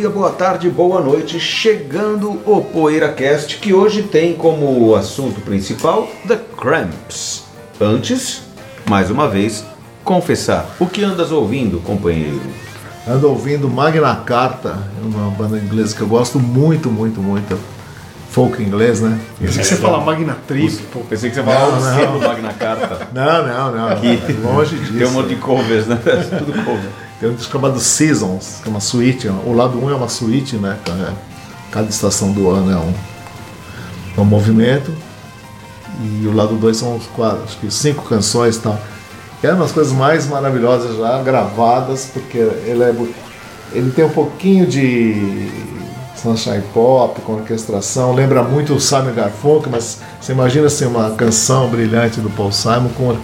Dia, boa tarde, boa noite. Chegando o PoeiraCast, que hoje tem como assunto principal The Cramps. Antes, mais uma vez, confessar. O que andas ouvindo, companheiro? Ando ouvindo Magna Carta, é uma banda inglesa que eu gosto muito, muito, muito. Folk inglês, né? Pensei que você fala Magna Trip, pô. Pensei que você falava o selo Magna Carta. Não, não, não. não. Longe disso. Tem um monte de covers, né? Tudo cover. Tem um disco chamado Seasons, que é uma suíte. O lado 1 um é uma suíte, né? Cada- Cada estação do ano é um, é um movimento. E o lado 2 são uns quatro, acho que cinco canções e tal. Que é uma das coisas mais maravilhosas já gravadas, porque ele, é, ele tem um pouquinho de Sunshine Pop com orquestração, lembra muito o Simon Garfunkel, mas você imagina assim, uma canção brilhante do Paul Simon com,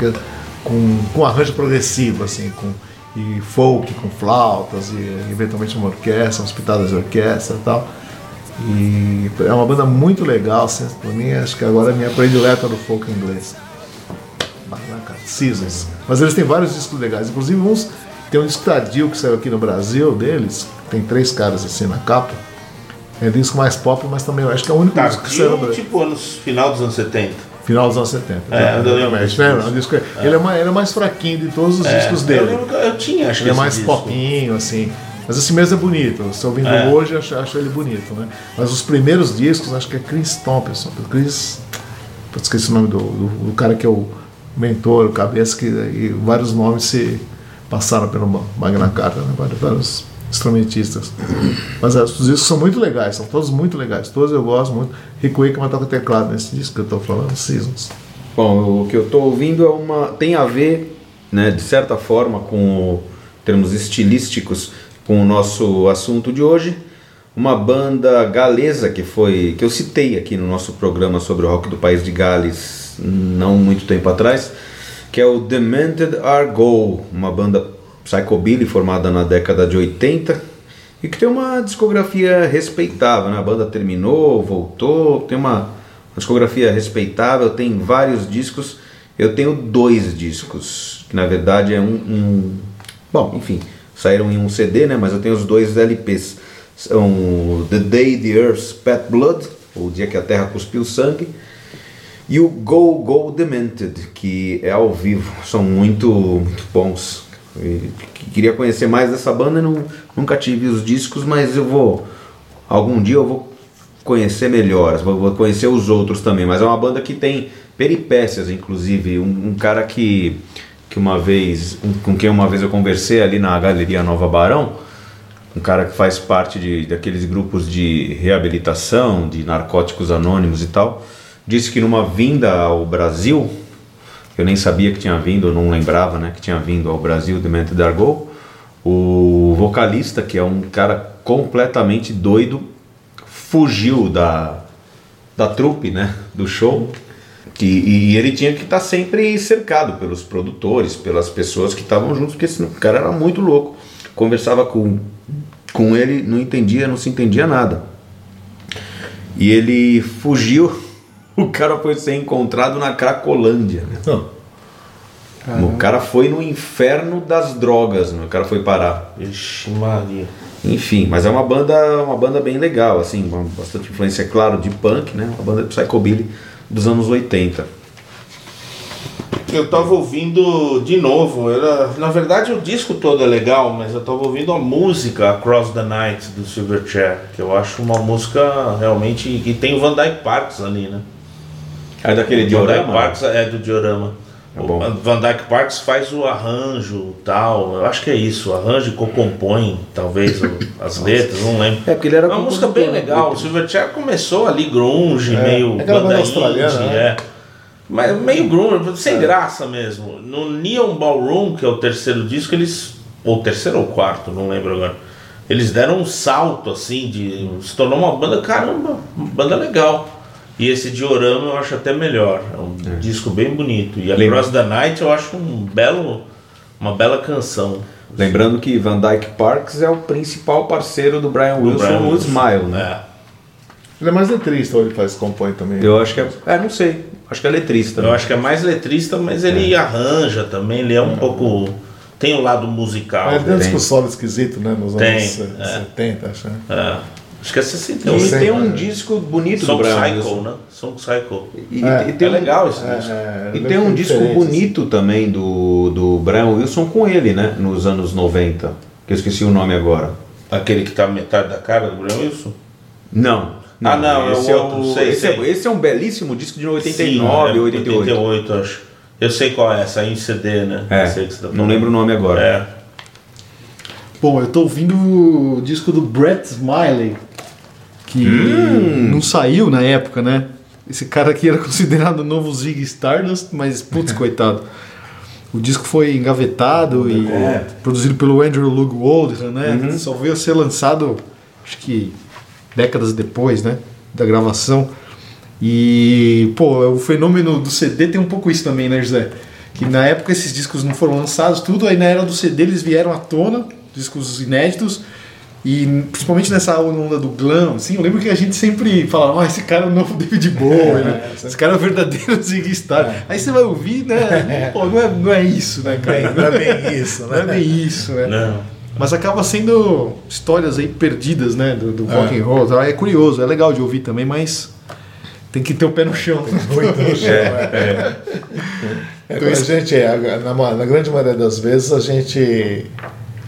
com, com arranjo progressivo, assim, com, e folk, com flautas, e eventualmente uma orquestra, umas pitadas de orquestra e tal. E é uma banda muito legal, assim, pra mim acho que agora é a minha predileta do folk inglês. Bacana, cara. Seasons. Mas eles têm vários discos legais, inclusive uns. Tem um disco tardio que saiu aqui no Brasil deles, tem três caras assim na capa. É disco mais pop, mas também eu acho que é o único disco que saiu tipo anos, final dos anos 70. Final dos anos 70. É, eu exatamente, né? disco. É disco- Ele, é mais, ele é mais fraquinho de todos os discos eu dele. que eu tinha, acho que Ele é mais disco. popinho, assim. Mas esse mesmo é bonito. Se ouvindo É. hoje, eu acho, acho ele bonito, né? Mas os primeiros discos, acho que é Chris Thompson. Chris. Esqueci o nome do, do, do cara que é o mentor, o cabeça, que e vários nomes se passaram pelo Magna Carta, né? Vários instrumentistas. Mas é, os discos são muito legais, são todos muito legais. Todos eu gosto muito. Rick Wakeman toca teclado nesse disco que eu tô falando, Seasons. Bom, o que eu estou ouvindo é uma tem a ver, né, de certa forma, com termos estilísticos, com o nosso assunto de hoje. Uma banda galesa que foi que eu citei aqui no nosso programa sobre o rock do país de Gales, não muito tempo atrás, que é o Demented Argo, uma banda psychobilly formada na década de 80 e que tem uma discografia respeitável, né? A banda terminou, voltou, tem uma, uma discografia respeitável, tem vários discos. Eu tenho dois discos, que na verdade é um, um- bom, enfim, saíram em um CD, né? Mas eu tenho os dois LPs. São The Day the Earth Spat Blood, o dia que a Terra cuspiu sangue, e o Go Go Demented, que é ao vivo. São muito, muito bons. E queria conhecer mais dessa banda, não, nunca tive os discos, mas eu vou. Algum dia eu vou conhecer melhor, vou, vou conhecer os outros também. Mas é uma banda que tem peripécias, inclusive. Um, um cara que, que uma vez, um- com quem uma vez eu conversei ali na Galeria Nova Barão, um cara que faz parte de, daqueles grupos de reabilitação, de narcóticos anônimos e tal, disse que numa vinda ao Brasil, eu nem sabia que tinha vindo, não lembrava né, que tinha vindo ao Brasil, Demente Dargo, o vocalista, que é um cara completamente doido, fugiu da, da trupe, né, do show, que, e ele tinha que estar sempre cercado pelos produtores, pelas pessoas que estavam juntos, porque o cara era muito louco. Conversava com, com ele, não entendia, não se entendia nada. E ele fugiu, o cara foi ser encontrado na Cracolândia. né? O cara foi no inferno das drogas, né? o cara foi parar. Ixi, Maria. Enfim, mas é uma banda, uma banda bem legal, assim, com bastante influência, é claro, de punk, né? Uma banda de psychobilly dos anos 80. Eu tava ouvindo de novo. Era, na verdade, o disco todo é legal, mas eu tava ouvindo a música Across the Night do Silverchair, que eu acho uma música realmente. que tem o Van Dyke Parks ali, né? É daquele Dyke diorama? Parks é do diorama. É bom. O Van Dyke Parks faz o arranjo tal. Eu acho que é isso. O arranjo e co-compõe, talvez, o- as letras, não lembro. É, porque ele era É uma música bem né? legal. O Silverchair começou ali grunge, meio aquela banda australiana, indie, né? é. Mas meio grunge, sem graça mesmo. No Neon Ballroom, que é o terceiro disco, eles. Ou terceiro ou quarto, não lembro agora. Eles deram um salto assim, de. Se tornou uma banda, caramba, uma banda legal. E esse Diorama eu acho até melhor. É um disco bem bonito. E a Lembra- Cross the Night eu acho um belo. Uma bela canção. Lembrando que Van Dyke Parks é o principal parceiro do Brian Do Wilson Brian no Wilson. Smile, né? É. Ele é mais letrista ou ele faz compõe também? Eu acho que é. É, não sei. Acho que é letrista. Eu né? acho que é mais letrista, mas ele arranja também, ele é um pouco. Tem o lado musical. Mas ele tem um solo esquisito, né? Nos Tem, anos é. 70, acho. né? É. Acho que é E 61. sei, tem um disco bonito do Song Brian Cycle, Wilson. né? Song Cycle. E, É, e tem é um- legal esse É, disco. é, E ele tem é um disco bonito também do, do Brian Wilson com ele, né? Nos anos 90. Que eu esqueci o nome agora. Aquele que tá metade da cara do Brian Wilson? Não. Ah, não, é esse o outro, sei, esse, sei. É, esse é um belíssimo disco de 89, Sim, é, 88. 88, acho. Eu sei qual é essa, em CD, né? É, Eu sei que você tá não lembro o nome agora. É. Bom, eu tô ouvindo o disco do Brett Smiley, que não saiu na época, né? Esse cara aqui era considerado o novo Ziggy Stardust, mas putz, coitado. O disco foi engavetado e produzido pelo Andrew Lug Waldron, né? Só veio a ser lançado, acho que décadas depois, né? Da gravação. E, pô, o fenômeno do CD tem um pouco isso também, né, José? Que na época esses discos não foram lançados, tudo, aí na era do CD eles vieram à tona, discos inéditos, e principalmente nessa onda do glam, assim, eu lembro que a gente sempre falava, ah, esse cara é o novo David Bowie, né? Esse cara é o verdadeiro Ziggy Stardust. Aí você vai ouvir, né? Pô, não é, não é isso, né, cara? Não é bem isso, Não é né? bem isso, né? Não. Mas acaba sendo histórias aí perdidas, né? Do, do rock and roll. É curioso, é legal de ouvir também, mas tem que ter o pé no chão. Muito no chão, é. É, quando a gente, é, na, na grande maioria das vezes, a gente,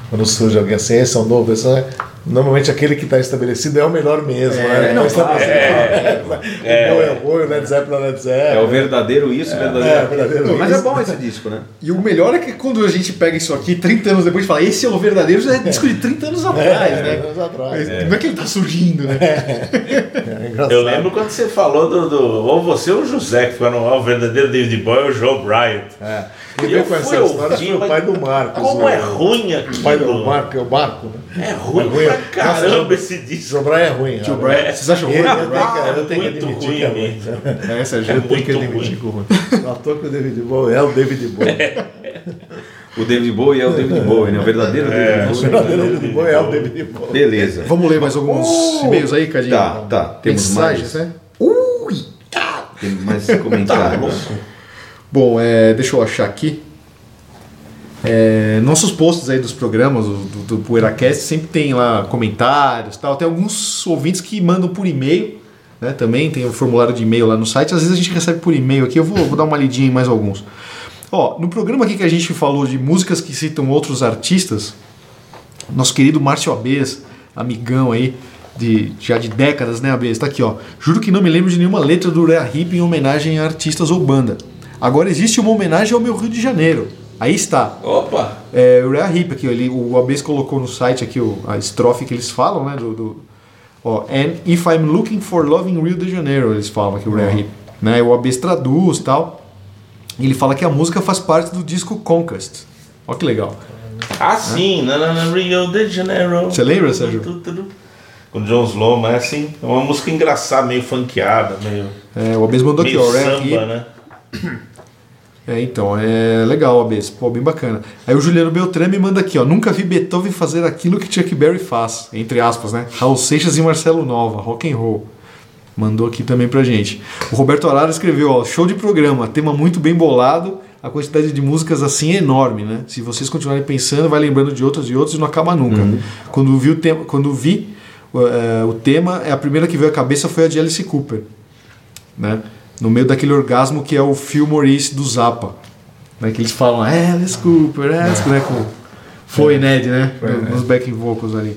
quando surge alguém assim, esse é um novo, esse é, normalmente aquele que está estabelecido é o melhor mesmo. né? não, estabelecido. é. É, o é, o Led Zeppelin é Led Zeppelin. É o verdadeiro isso, o verdadeiro. é, o verdadeiro Mas é bom esse disco, né? E o melhor é que quando a gente pega isso aqui, 30 anos depois, e fala, esse é o verdadeiro, já é disco de 30 anos atrás, É, né? anos atrás. Não é que ele tá surgindo, né? É engraçado. Eu lembro quando você falou do, do- Ou você ou o José, que foram ó, o verdadeiro David Bowie ou o Joe Bryant. É. E eu com essa fui história ouvir, foi o pai do Marcos. Como o- é ruim O pai do aquilo. Marco, é o Marco, né? É ruim É ruim. pra caramba Nossa, esse disco. Sobrar é ruim. Tio né? Brian, vocês acham ruim? Eu tenho que- eu tenho que muito admitir ruim que é ruim. mesmo. É, Sérgio? Eu tenho que muito admitir que é ruim. Não à toa que o David Bowie é o David Bowie. O David Bowie é o David Bowie, né? O verdadeiro O David Bowie. verdadeiro David Bowie é o David Bowie. Beleza. Vamos ler mais alguns e-mails aí, Cadinho? Tá, tá. Temos Mensagens, mais. né? Temos mais comentários. Bom, é, deixa eu achar aqui. É, nossos posts aí dos programas do, do, PoeiraCast sempre tem lá comentários tal. Tem alguns ouvintes que mandam por e-mail, né? Também tem o formulário de e-mail lá no site. Às vezes a gente recebe por e-mail aqui. Eu vou, vou dar uma lidinha em mais alguns. Ó, no programa aqui que a gente falou de músicas que citam outros artistas, nosso querido Márcio Abes, amigão aí, de, já de décadas, né, Abes? Tá aqui, ó. Juro que não me lembro de nenhuma letra do Rea Hip em homenagem a artistas ou banda. Agora existe uma homenagem ao meu Rio de Janeiro. Aí está. Opa! É, o Rea Hip aqui, ele, o Abes colocou no site aqui o- a estrofe que eles falam, né? Do, do- ó, And if I'm looking for love in Rio de Janeiro, eles falam aqui o Rea Hip. Né? O Abes traduz e tal. E ele fala que a música faz parte do disco Conquest. Ó que legal. Ah, sim, na, na, na Rio de Janeiro. Você lembra, Sérgio? Com John Slow, mas assim, é uma música engraçada, meio funkeada, meio, É, o Abes mandou aqui, ó. Samba, Hip. né? É, então, é legal, Abes. Pô, bem bacana. Aí o Juliano Beltrame me manda aqui, ó. Nunca vi Beethoven fazer aquilo que Chuck Berry faz. Entre aspas, né? Raul Seixas e Marcelo Nova, rock and roll. Mandou aqui também pra gente. O Roberto Arara escreveu, ó, show de programa, tema muito bem bolado. A quantidade de músicas assim é enorme, né? Se vocês continuarem pensando, vai lembrando de outras e outras e não acaba nunca. Quando vi o tema, quando vi eh, o tema, é a primeira que veio à cabeça foi a de Alice Cooper né? No meio daquele orgasmo que é o Phil Maurice do Zappa. Né? Que eles falam, Alice Cooper, Alice Cooper, né? Com, foi Ned, né? Nos backing vocals ali.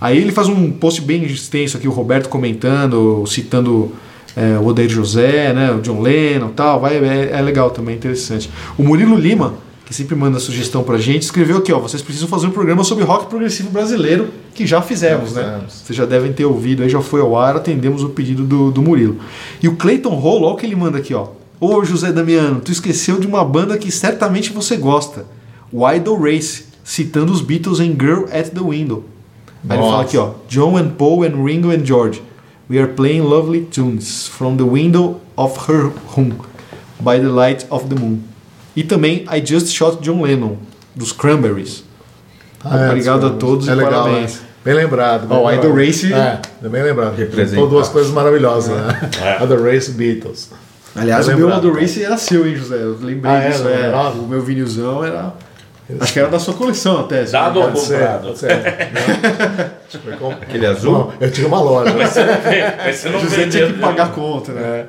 Aí ele faz um post bem extenso aqui, o Roberto comentando, citando é, o Odair José, né? O John Lennon e tal. Vai, é, é legal também, interessante. O Murilo Lima, que sempre manda sugestão pra gente, escreveu aqui, ó. Vocês precisam fazer um programa sobre rock progressivo brasileiro, que já fizemos, Já né? fizemos. Vocês já devem ter ouvido, aí já foi ao ar, atendemos o pedido do, do Murilo. E o Clayton Rolo, olha o que ele manda aqui, ó. Ô José Damiano, tu esqueceu de uma banda que certamente você gosta. O Idol Race, citando os Beatles em Girl at the Window. Aí ele fala aqui, ó. John and Paul and Ringo and George. We are playing lovely tunes from the window of her room by the light of the moon. E também I Just Shot John Lennon, dos Cranberries. Ah, Obrigado a desculpa. todos é e legal, parabéns. né? Bem lembrado. bem Ó, o lembrado. Idol Race- É, é bem lembrado. Representa. São duas coisas maravilhosas, né? É. Idol Race Beatles. Aliás, Bem o meu lembrado, Idol cara. Race era seu, hein, José? Eu lembrei Ah, é? disso. É, o meu vinilzão era. Acho que era da sua coleção até. Dado não ou ser, comprado? ser. Aquele azul? Não, eu tinha uma loja. Mas, Mas você não José tinha que né? pagar a conta, né?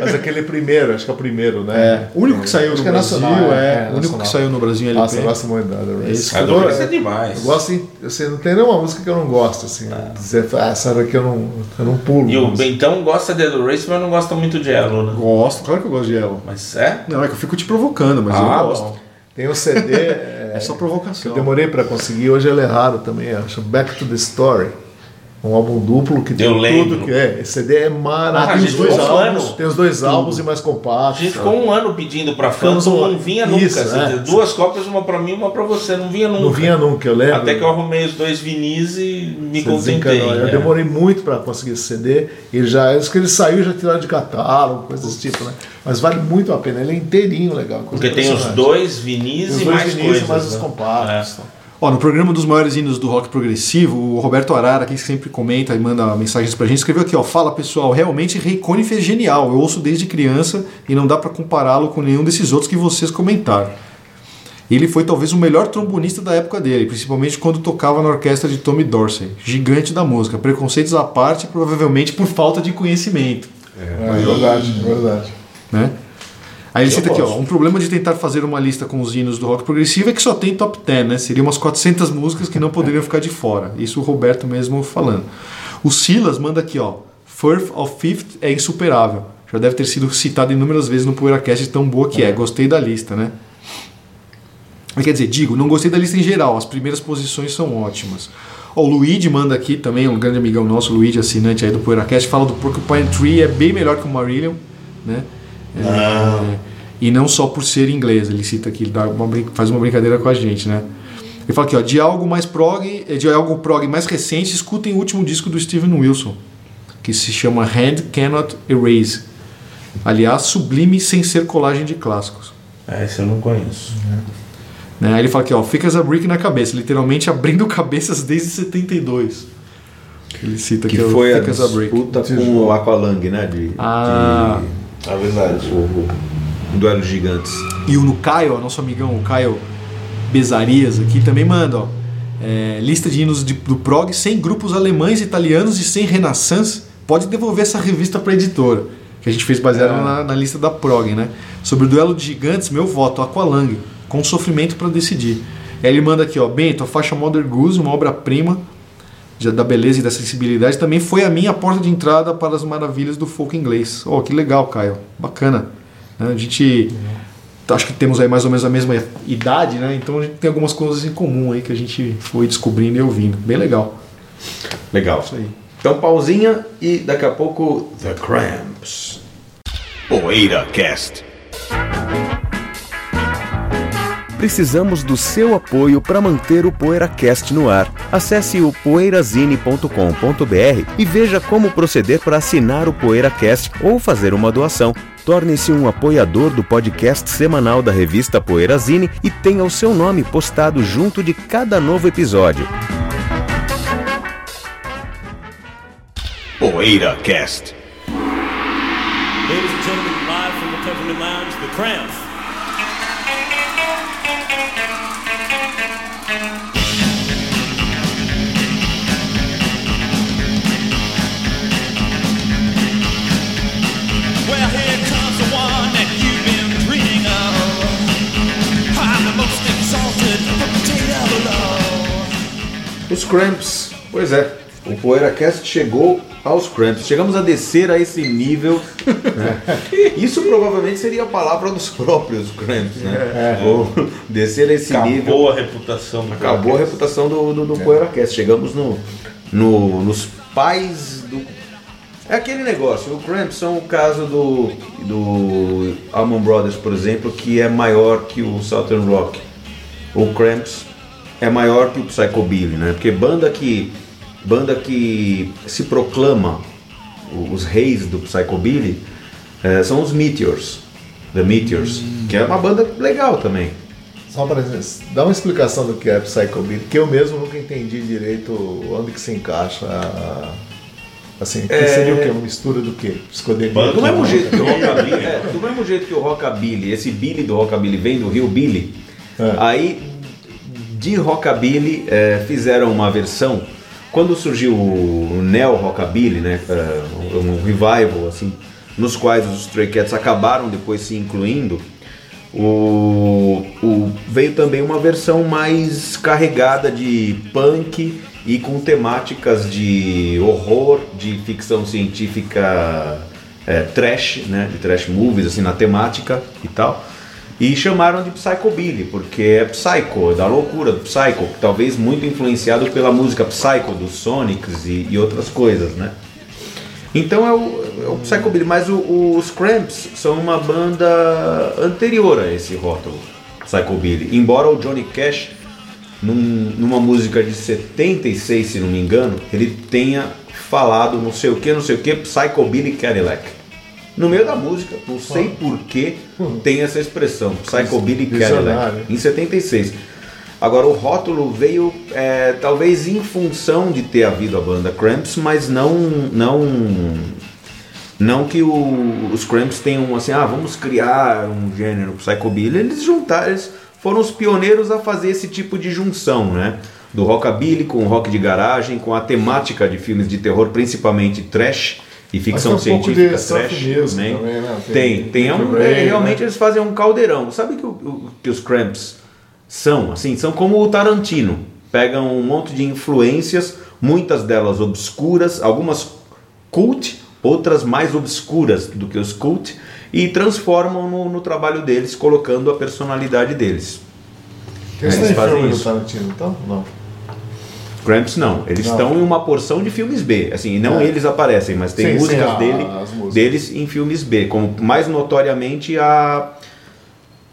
mas aquele primeiro, acho que é o primeiro, né? É. O único que saiu Acho no que é Brasil nacional, é. é, o único nacional. que saiu no Brasil em LP. Nossa, eu gosto muito da Race. É demais. Eu gosto, assim, não tem nenhuma música que eu não gosto, assim. Dizer, ah, essa daqui eu não, eu não pulo. E o Bentão gosta de Idol Race, mas não gosta muito de Yellow, né? Gosto, claro que eu gosto de Yellow. Mas é? Não, é que eu fico te provocando, mas Ah, eu gosto. bom. Tem um CD. é, É só que provocação. eu demorei pra conseguir, hoje ele é raro também, acho Back to the Story. Um álbum duplo que tem Eu lembro. tudo que é. Esse CD é Ah, maravilhoso. a tem os dois um álbuns, tem os dois álbuns e mais A compactos. gente ficou um ano pedindo pra um- não vinha nunca. Isso, assim, é. Duas cópias, uma pra mim uma pra você. Não vinha nunca. Não vinha nunca, eu lembro. Até que eu arrumei os dois vinis e me Você contentei. desencanou. Eu né? demorei muito pra conseguir esse CD. Ele já, acho que ele saiu já tiraram de catálogo, coisas desse tipo, né? Mas vale muito a pena. Ele é inteirinho legal. Porque tem os dois vinis Os e dois mais vinis coisas. e mais os né? compactos. É. Ó, no programa dos maiores hinos do rock progressivo, o Roberto Arara, que sempre comenta e manda mensagens pra gente, escreveu aqui, ó, fala pessoal, realmente Ray Conniff é genial, eu ouço desde criança e não dá pra compará-lo com nenhum desses outros que vocês comentaram. Ele foi talvez o melhor trombonista da época dele, principalmente quando tocava na orquestra de Tommy Dorsey, gigante da música, preconceitos à parte, provavelmente por falta de conhecimento. É verdade, é verdade. né? Aí ele cita aqui, ó, um problema de tentar fazer uma lista com os hinos do rock progressivo é que só tem top 10, né? Seriam umas 400 músicas que não poderiam ficar de fora. Isso o Roberto mesmo falando. O Silas manda aqui, ó, Firth of Fifth é insuperável. Já deve ter sido citado inúmeras vezes no PoeiraCast tão boa que é. Gostei da lista, né? Quer dizer, digo, não gostei da lista em geral, as primeiras posições são ótimas. Ó, o Luigi manda aqui também, um grande amigão nosso, o Luigi, assinante aí do PoeiraCast, fala do Porcupine Tree, é bem melhor que o Marillion, né? É, e não só por ser inglês, ele cita aqui, ele dá uma faz uma brincadeira com a gente, né? Ele fala aqui, ó, de algo mais prog, eh, de algo prog mais recente, escutem o último disco do Steven Wilson, que se chama Hand Cannot Erase. Aliás, sublime sem ser colagem de clássicos. É, esse eu não conheço. Né? Aí ele fala aqui, ó, fica a brick na cabeça, literalmente abrindo cabeças desde 72. Ele cita Que aqui o foi a disputa com o Aqualung, né? De, Ah. É verdade. de o, o duelo de gigantes. E o no Caio, ó, nosso amigão, o Caio Bezarias aqui também manda, ó. é, lista de hinos de- do prog sem grupos alemães, italianos e sem Renaissance. Pode devolver essa revista para editora. Que a gente fez baseado na, na lista da prog, né? Sobre o duelo de gigantes, meu voto, Aqualung, com sofrimento para decidir. Aí ele manda aqui, ó, Bento, a faixa Mother Goose, uma obra-prima já da beleza e da sensibilidade, também foi a minha porta de entrada para as maravilhas do folk inglês. Oh, que legal, Caio. Bacana. Né, A gente acho que temos aí mais ou menos a mesma idade, né? Então a gente tem algumas coisas em comum aí que a gente foi descobrindo e ouvindo. Bem legal. Legal. Isso aí. Então, pausinha e daqui a pouco The Cramps. PoeiraCast. Precisamos do seu apoio para manter o PoeiraCast no ar. Acesse o poeirazine.com.br e veja como proceder para assinar o PoeiraCast ou fazer uma doação. Torne-se um apoiador do podcast semanal da revista Poeirazine e tenha o seu nome postado junto de cada novo episódio. PoeiraCast. Ladies and gentlemen, live from the Lounge, the Cramps. Os Cramps. Pois é. O PoeiraCast chegou aos Cramps. Chegamos a descer a esse nível. né? Isso provavelmente seria a palavra dos próprios Cramps, né? Ou descer a esse nível. Acabou a reputação do Acabou a reputação do, do, do PoeiraCast. Chegamos no, no- nos pais do É aquele negócio, o Cramps são o caso do, do Allman Brothers, por exemplo, que é maior que o Southern Rock. O Cramps é maior que o Psychobilly, né? Porque banda que, banda que se proclama os reis do Psychobilly eh, são os Meteors, The Meteors, que é uma banda legal também. Só para dar uma explicação do que é Psychobilly, que eu mesmo nunca entendi direito onde que se encaixa. a- Assim, que É. seria o quê? Uma mistura do quê? Psicodelia. Do mesmo jeito que o rockabilly, é, do mesmo jeito que o rockabilly, esse Billy do rockabilly vem do Rio Billy, É. aí de rockabilly é, fizeram uma versão quando surgiu o neo rockabilly, né, é, um revival assim, nos quais os Stray Cats acabaram depois se incluindo. O, o- veio também uma versão mais carregada de punk e com temáticas de horror, de ficção científica é, trash, né, de trash movies assim na temática e tal. E chamaram de Psychobilly, porque é psycho, é da loucura, do psycho, talvez muito influenciado pela música psycho dos Sonics e, e outras coisas, né? Então é o, é o Psychobilly, mas o- os Cramps são uma banda anterior a esse rótulo, Psychobilly. Embora o Johnny Cash, num- numa música de 76, se não me engano, ele tenha falado não sei o que, não sei o que, Psychobilly Cadillac. No meio da música, não sei por que tem essa expressão, Psychobilly. Cadillac, em 76. Agora, o rótulo veio é, talvez em função de ter havido a banda Cramps, mas não não não que o- os Cramps tenham assim, ah, vamos criar um gênero psychobilly. Eles juntaram, eles foram os pioneiros a fazer esse tipo de junção, né? Do rockabilly com o rock de garagem, com a temática de filmes de terror, principalmente trash e ficção Mas tem um pouco científica de surf trash também. também, né? Tem, Tem tem, um, Nick Ray, é, realmente né? eles fazem um caldeirão. Sabe o que, o- o- que os Cramps são? Assim, são como o Tarantino. Pegam um monte de influências, muitas delas obscuras, algumas cult, outras mais obscuras do que os cult, e transformam no, no trabalho deles, colocando a personalidade deles. Eles Eles fazem filme do isso. Tarantino, então? Não. Cramps não, eles Não. estão em uma porção de filmes B, assim, e não É. eles aparecem, mas tem Sim, sim, músicas a- dele, as músicas. deles em filmes B, como mais notoriamente a,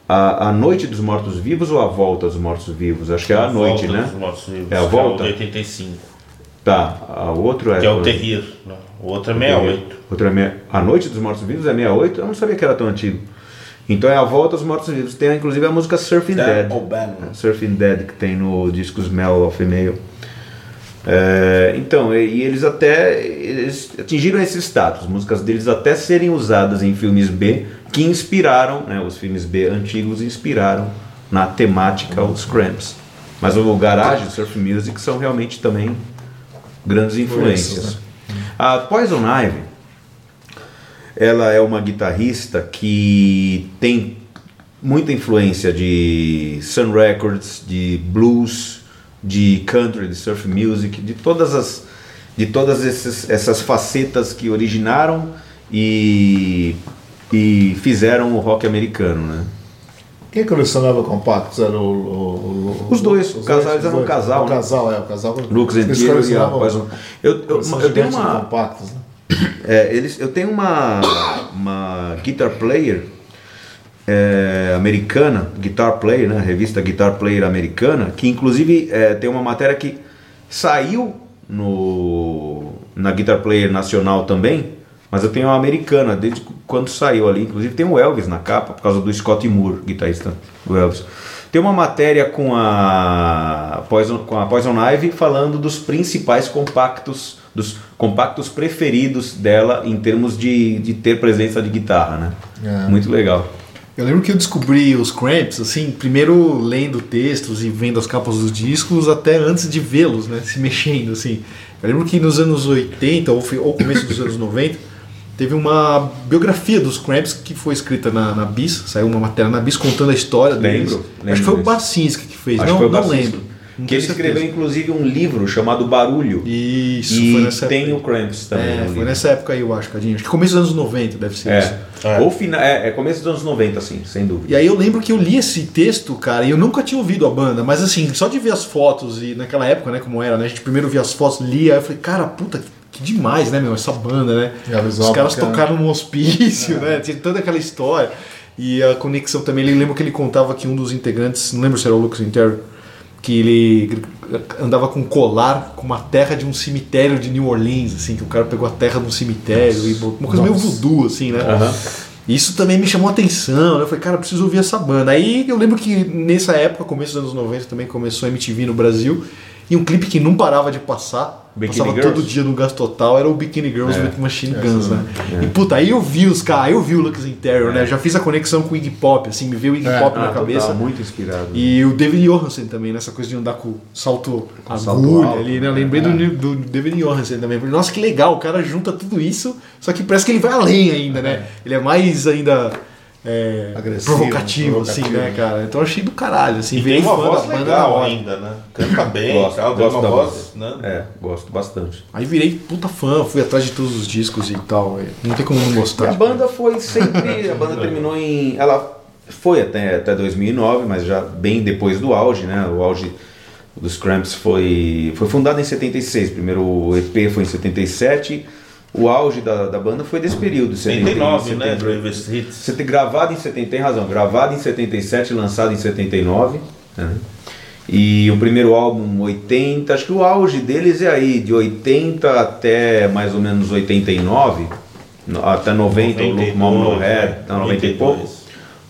a, a Noite dos Mortos Vivos ou a Volta dos Mortos Vivos, acho que é a, Noite, Volta né? dos Mortos Vivos, É a volta? o de 85. Tá, a- o outro é... Que é o Terrir. né? O outro é 68. Outro é meia- A Noite dos Mortos Vivos é 68? Eu não sabia que era tão antigo. Então é a Volta dos Mortos Vivos, tem inclusive a música Surfing Dead Dead. O'Bannon. Surfing Dead que tem no disco Smell of Female. É, então, e, e eles até eles atingiram esse status, músicas deles até serem usadas em filmes B que inspiraram, né, os filmes B antigos inspiraram na temática os Cramps. Mas o Garage e o Surf Music são realmente também grandes influências. A Poison Ivy, ela é uma guitarrista que tem muita influência de Sun Records, de blues, de country, de surf music, de todas as de todas esses- essas facetas que originaram e e fizeram o rock americano, né? Quem colecionava compactos? Era o. o- o- Os dois, o casal, dois, eles eram um casal, O né? casal, é, o casal. Lucas Eles Antiero e a colecionavam- Poison. Eu, eu, eu tenho uma compactos, né? É, eles, eu tenho uma, uma guitar player é, americana, Guitar Player, né? Revista Guitar Player americana, que inclusive é, tem uma matéria que saiu no, na Guitar Player nacional também, mas eu tenho uma americana desde quando saiu ali. Inclusive tem o Elvis na capa, por causa do Scott Moore, guitarrista do Elvis. Tem uma matéria com a Poison, com a Poison Ivy falando dos principais compactos, dos compactos preferidos dela em termos de, de ter presença de guitarra, né? É. Muito legal. Eu lembro que eu descobri os Cramps, assim, primeiro lendo textos e vendo as capas dos discos, até antes de vê-los, né, se mexendo, assim. Eu lembro que nos anos 80, ou, ou começo dos anos 90, teve uma biografia dos Cramps que foi escrita na, na Bis, saiu uma matéria na Bis contando a história deles. Lembro, Acho lembro que foi o disso. Barcinski que fez, Acho não, não lembro. Não Que ele tenho escreveu certeza. inclusive um livro chamado Barulho. Isso, e foi nessa tem época. o Cramps também. É, foi livro. nessa época aí, eu acho, Cadinho. Acho que começo dos anos 90 deve ser isso. É. Ou fina, é, é começo dos anos 90, assim, sem dúvida. E aí eu lembro que eu li esse texto, cara, e eu nunca tinha ouvido a banda, mas assim, só de ver as fotos e naquela época, né, como era, né, a gente primeiro via as fotos, lia, aí eu falei, cara, puta, que demais, né, meu? Essa banda, né? É, Os caras bacana. tocaram num hospício, né? Tinha toda aquela história. E a conexão também, ele lembra que ele contava que um dos integrantes, não lembro se era o Lucas Interior, que ele andava com um colar com uma terra de um cemitério de New Orleans, assim, que o cara pegou a terra de um cemitério e botou- uma coisa meio voodoo, assim, né? Isso também me chamou a atenção? Eu falei, cara, eu preciso ouvir essa banda. Aí eu lembro que nessa época, começo dos anos 90, também começou a MTV no Brasil, e um clipe que não parava de passar, Bikini passava Girls? todo dia no Gas Total, era o Bikini Girls É. with Machine Guns, né? E puta, aí eu vi os caras, aí eu vi o Lux Interior, né? Já fiz a conexão com o Iggy Pop, assim, me veio o Iggy É. Pop Ah, na total, cabeça. muito inspirado. E o David Johansen também, nessa coisa de andar com salto salto agulha alto, ali, né? Eu lembrei do, do David Johansen também. Falei, Nossa, que legal, o cara junta tudo isso, só que parece que ele vai além ainda, né? Ele é mais ainda é, Agressivo, provocativo, assim, né, cara? Então eu achei do caralho, assim, E virei tem uma voz da legal hora. ainda, né? Canta bem Gosto, e tal, gosto uma voz, voz. né? É, gosto bastante. Aí virei puta fã, fui atrás de todos os discos e tal. e Não tem como não E gostar. a banda foi sempre. A banda terminou em. Ela foi até, até 2009, mas já bem depois do auge, né? O auge dos Cramps foi, foi fundado em 76. Primeiro o EP foi em 77. O auge da, da banda foi desse período. 79, né? 78. Greatest Hits. Você tem gravado em 70, tem razão, gravado em 77, lançado em 79. né? E o primeiro álbum 80, acho que o auge deles é aí, de 80 até mais ou menos 89, no- até 90, o Look Mom No tá 90 e pouco.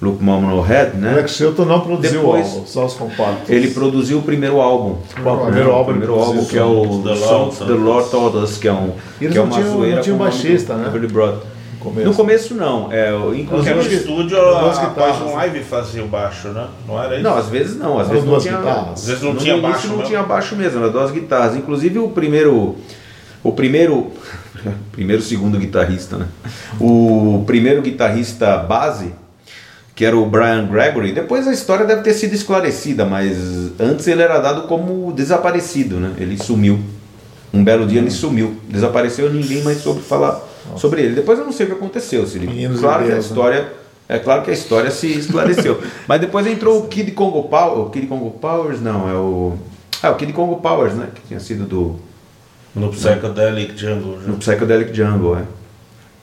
92. Look Mom No Head, O né? Alex Chilton não produziu Depois- o álbum, só os compactos. Ele produziu o primeiro álbum. Qual o primeiro álbum O primeiro álbum que é o The Lord The Lord Told Us, que é um eles que é não uma tinham- zoeira não o nome baixista, né? Billy Broad. começo. No começo não, é, inclusive no estúdio duas a guitarras, Poison né? Ivy fazia o baixo, né? Não era isso? Não, às vezes não, às Eram vezes não duas tinha. guitarras. Às vezes não no tinha início baixo não mesmo. tinha baixo mesmo, eram duas guitarras. Inclusive o primeiro. O primeiro. primeiro segundo guitarrista, né? O primeiro guitarrista base, que era o Brian Gregory, depois a história deve ter sido esclarecida, mas antes ele era dado como desaparecido, né? Ele sumiu. Um belo dia ele sumiu, desapareceu e ninguém mais soube falar sobre ele. Depois eu não sei o que aconteceu. Se ele, claro que a né? história, é claro que a história se esclareceu. Mas depois entrou o Kid Congo Powers, o Kid Congo Powers não, é o ah, o Kid Congo Powers, né, que tinha sido do No Psychedelic Jungle. no Psychedelic Jungle, é.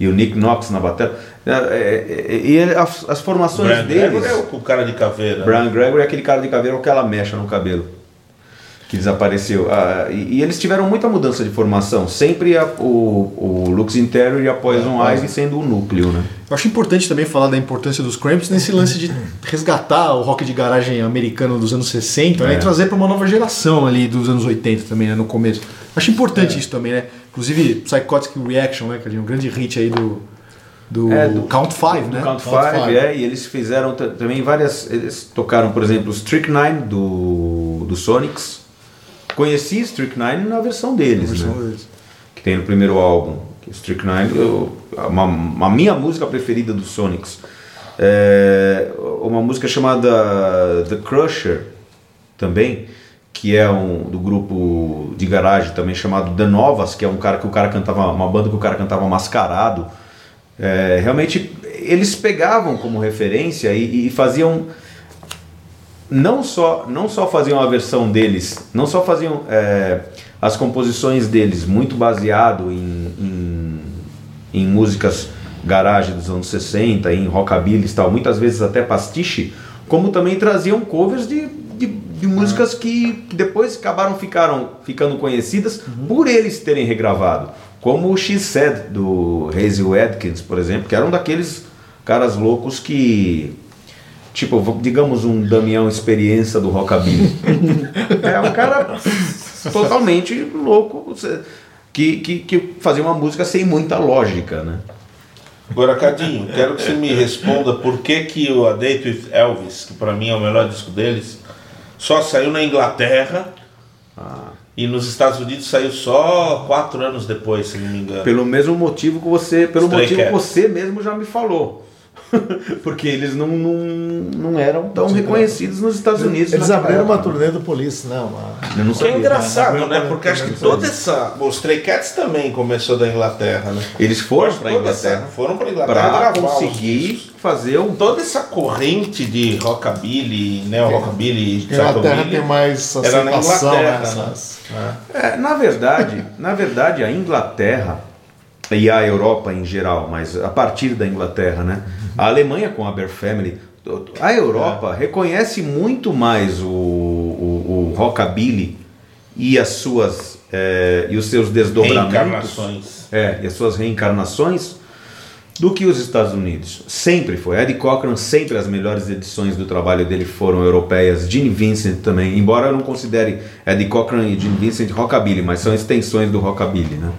E o Nick Knox na bateria. É, é, é, E as, as formações Brian deles. Gregory é o, cara de caveira. Brian Gregory é aquele cara de caveira com aquela mecha no cabelo. Que desapareceu. Ah, e, e eles tiveram muita mudança de formação. Sempre a- o, o Lux Interior e a Poison Ivy sendo o núcleo, né? Eu acho importante também falar da importância dos Cramps nesse lance de resgatar o rock de garagem americano dos anos 60 né, É. e trazer para uma nova geração ali dos anos 80 também, né, no começo. Acho importante isso também, né? Inclusive Psychotic Reaction, né, que é um grande hit aí do, do, É, do- Count 5, né? Do Count Count Five, Five. é, e eles fizeram também várias. Eles tocaram, por exemplo, Strychnine do, do Sonics. Conheci Strychnine na versão deles, Versão né? deles. que tem no primeiro álbum. Que Strychnine, eu, uma, uma minha música preferida do Sonics. É uma música chamada The Crusher, também, que é um do grupo de garagem também chamado The Novas, que é um cara que o cara cantava, uma banda que o cara cantava mascarado. É, realmente eles pegavam como referência e, e faziam não só não só faziam a versão deles, não só faziam é, as composições deles muito baseado em, em, em músicas garagem dos anos 60, em rockabilly e tal, muitas vezes até pastiche, como também traziam covers de, de, de músicas que depois acabaram ficaram, ficando conhecidas por eles terem regravado, como o She Said do Hazy Watkins, por exemplo, que era um daqueles caras loucos que Tipo, digamos um Damião Experiência do Rockabilly. é um cara totalmente louco que, que, que fazia uma música sem muita lógica, né? Agora, Cadinho, quero que você me responda por que, que o A Date with Elvis, que pra mim é o melhor disco deles, só saiu na Inglaterra e nos Estados Unidos saiu só quatro anos depois, se não me engano. Pelo mesmo motivo que você, pelo Stray motivo que você mesmo já me falou. Porque eles não, não, não eram tão reconhecidos nos Estados Unidos. Eles abriram uma época. turnê do Police, né? Uma... Eu não Que é sabia. engraçado, né? Porque acho que toda essa. Os Stray Cats também começou da Inglaterra, né? Eles foram para Toda essa- Inglaterra Foram para Inglaterra para conseguir fazer um Toda essa corrente de rockabilly, neo-rockabilly, A Inglaterra psychobilly, tem mais Era na né? Inglaterra, essas- É, na verdade, na verdade, a Inglaterra e a Europa em geral, mas a partir da Inglaterra, né? A Alemanha com a Bear Family, a Europa reconhece muito mais o, o, o rockabilly e as suas é, e os seus desdobramentos, Reencarnações. é, e as suas reencarnações do que os Estados Unidos. Sempre foi. Eddie Cochran, sempre as melhores edições do trabalho dele foram europeias. Gene Vincent também, embora eu não considere Eddie Cochran e Gene Vincent rockabilly, mas são extensões do rockabilly, né?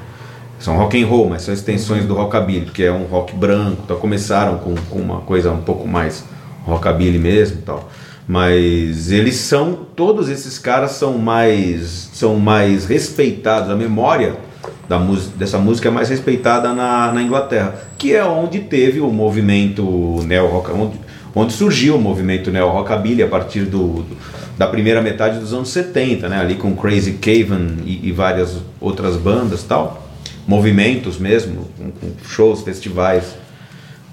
São rock and roll, mas são extensões do rockabilly, que é um rock branco. Então começaram com, com uma coisa um pouco mais rockabilly mesmo, tal. Mas eles são, todos esses caras são mais, são mais respeitados. A memória da dessa música é mais respeitada na, na Inglaterra, que é onde teve o movimento neo rock, onde, onde surgiu o movimento neo rockabilly a partir do, do- da primeira metade dos anos 70, né? Ali com Crazy Cavan e, e várias outras bandas, tal, movimentos mesmo, com, shows, festivais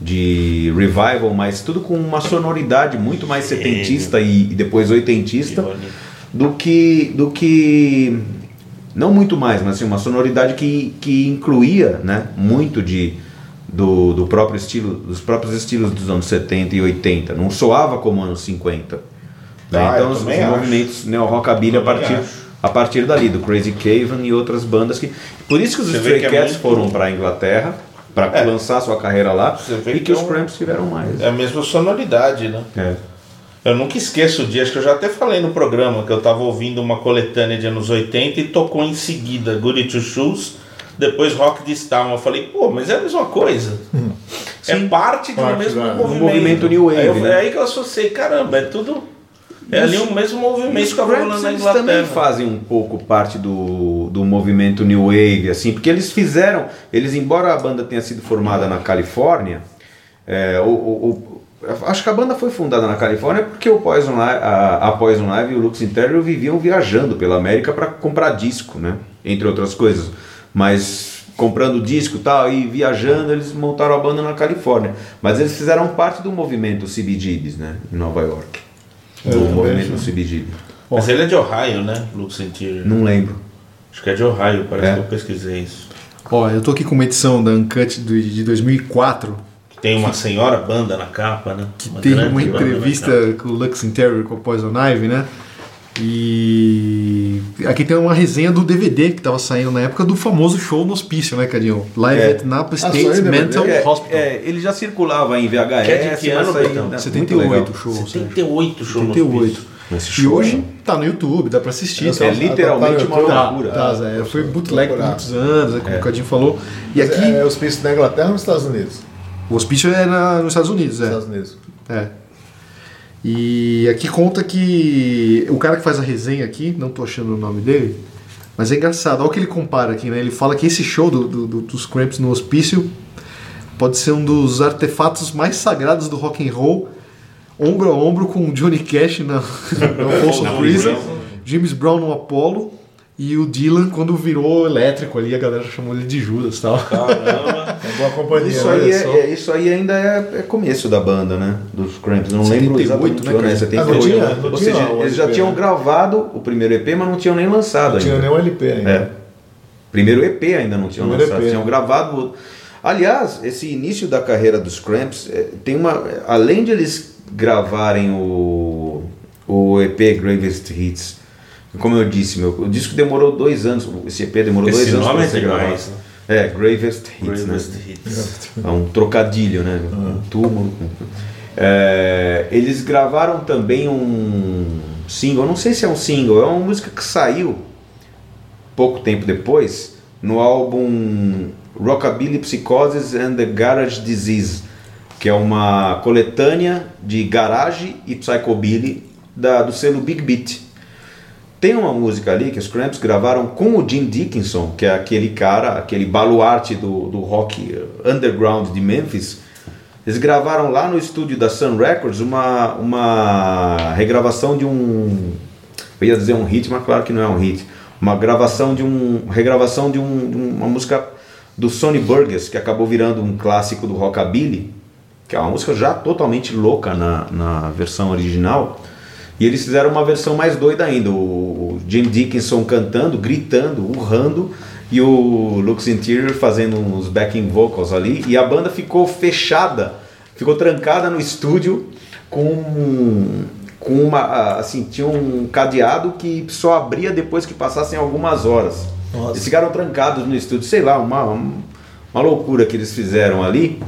de revival, mas tudo com uma sonoridade muito mais setentista e, e depois oitentista do que do que não muito mais, mas assim, uma sonoridade que, que incluía né, muito de do, do próprio estilo, dos próprios estilos dos anos 70 e 80. Não soava como anos 50. né? Ah, então os, movimentos neo-rockabilly a partir, acho. A partir dali, do Crazy Cavan e outras bandas que. Por isso que os Stray é Cats muito- foram para a Inglaterra para É. lançar sua carreira lá Você e que que, é os um- Cramps tiveram mais. É a mesma sonoridade, né? É. Eu nunca esqueço o dia, acho que eu já até falei no programa que eu tava ouvindo uma coletânea de anos 80 e tocou em seguida Goody Two Shoes, depois Rock This Town. Eu falei, pô, mas é a mesma coisa. É Sim. parte do Parte mesmo da- movimento. movimento New Wave, Aí eu- né? É aí que eu associei, caramba, é tudo. É ali o mesmo movimento que tava rolando na eles Inglaterra. também fazem um pouco parte do, do movimento New Wave, assim, porque eles fizeram, eles embora a banda tenha sido formada na Califórnia, é, o, o- o- acho que a banda foi fundada na Califórnia porque o Poison Live, a, a Poison Live e o Lux Interior viviam viajando pela América para comprar disco, né, entre outras coisas, mas comprando disco e tal e viajando eles montaram a banda na Califórnia, mas eles fizeram parte do movimento CBGBs, né, em Nova York, do também movimento acho. CBGB. Mas ele é de Ohio, né? Lux Interior. Não lembro. Acho que é de Ohio, parece É. que eu pesquisei isso. Ó, eu tô aqui com uma edição da Uncut do- de 2004 Tem uma senhora banda na capa, né? que Uma tem uma entrevista com o Lux Interior com o Poison Ivy, né? E aqui tem uma resenha do DVD que tava saindo na época do famoso show no hospício, né, Cadinho? Live É. at Napa só State DVD? Mental É, Hospital. é, ele já circulava em VHS, Que é de que ano, Betão? né, muito 78 legal. o show. Sérgio. 78 show no 78. hospício. Esse E show hoje tá no YouTube, dá pra assistir. É tá? É literalmente uma Tá, loucura. Tá, Zé, foi bootleg por muitos anos, é como o Cadinho falou. E aqui, É, é hospício na Inglaterra ou nos Estados Unidos? o hospício é na- nos Estados Unidos, é. Estados Unidos. É. E aqui conta que o cara que faz a resenha aqui, não tô achando o nome dele, mas é engraçado. Olha o que ele compara aqui, né? Ele fala que esse show do, do- do- dos Cramps no hospício pode ser um dos artefatos mais sagrados do rock and roll, ombro a ombro com o Johnny Cash na, na Folsom Prison, James Brown no Apollo e o Dylan quando virou elétrico ali, a galera chamou ele de Judas e tal. Caramba. É boa companhia. Isso aí, é, é- isso aí ainda é, é começo da banda, né? Dos Cramps. Não 78, lembro exatamente né, o ano, é cara? 78. Ah, não tinha- não Ou seja, o eles já tinham né? gravado o primeiro EP, mas não tinham nem lançado Não tinha ainda. nenhum LP ainda. É. Primeiro EP ainda não tinham Primeiro lançado, EP. tinham gravado. o- Aliás, esse início da carreira dos Cramps é, tem uma. Além de eles gravarem o, o EP Gravest Hits, como eu disse, meu, o disco demorou dois anos. Esse EP demorou Esse dois anos para é ser demais, gravado. É, Gravest Hits, Greatest né? Hits. É um trocadilho, né? Um túmulo. É, eles gravaram também um single, não sei se é um single, é uma música que saiu pouco tempo depois no álbum Rockabilly Psychosis and the Garage Disease, que é uma coletânea de garage e psychobilly da, do selo Big Beat. Tem uma música ali que os Cramps gravaram com o Jim Dickinson, que é aquele cara, aquele baluarte do, do rock underground de Memphis. Eles gravaram lá no estúdio da Sun Records uma, uma regravação de um. Eu ia dizer um hit, mas claro que não é um hit. Uma gravação de um. regravação de, um, de uma música do Sonny Burgess, que acabou virando um clássico do Rockabilly, que é uma música já totalmente louca na, na versão original. E eles fizeram uma versão mais doida ainda. O Jim Dickinson cantando, gritando, urrando, e o Lux Interior fazendo uns backing vocals ali. E a banda ficou fechada, ficou trancada no estúdio com, com uma. Assim, tinha um cadeado que só abria depois que passassem algumas horas. Nossa. Eles ficaram trancados no estúdio, sei lá, uma, uma loucura que eles fizeram ali.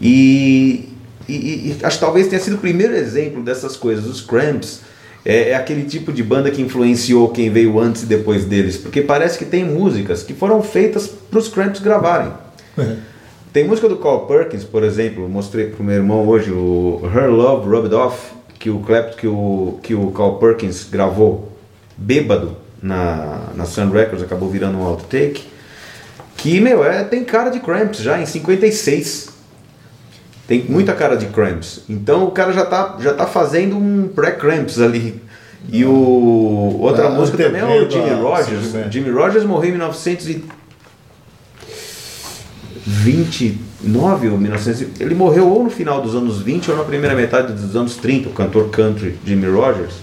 E, e, e acho que talvez tenha sido o primeiro exemplo dessas coisas. Os Cramps é, é aquele tipo de banda que influenciou quem veio antes e depois deles, porque parece que tem músicas que foram feitas para os Cramps gravarem. Tem música do Carl Perkins, por exemplo, mostrei pro meu irmão hoje, o Her Love Rubbed Off, que o Clapton, que o, que o Carl Perkins gravou bêbado na, na Sun Records, acabou virando um outtake, que, meu, é, tem cara de Cramps já, em 56. Tem muita cara de Cramps. Então o cara já tá, já tá fazendo um pré-Cramps ali. E o outra Ah, música também é o Jimmy Rogers. Superman. Jimmy Rogers morreu em 1929 ou 1900. Ele morreu ou no final dos anos 20 ou na primeira metade dos anos 30, o cantor country Jimmy Rogers.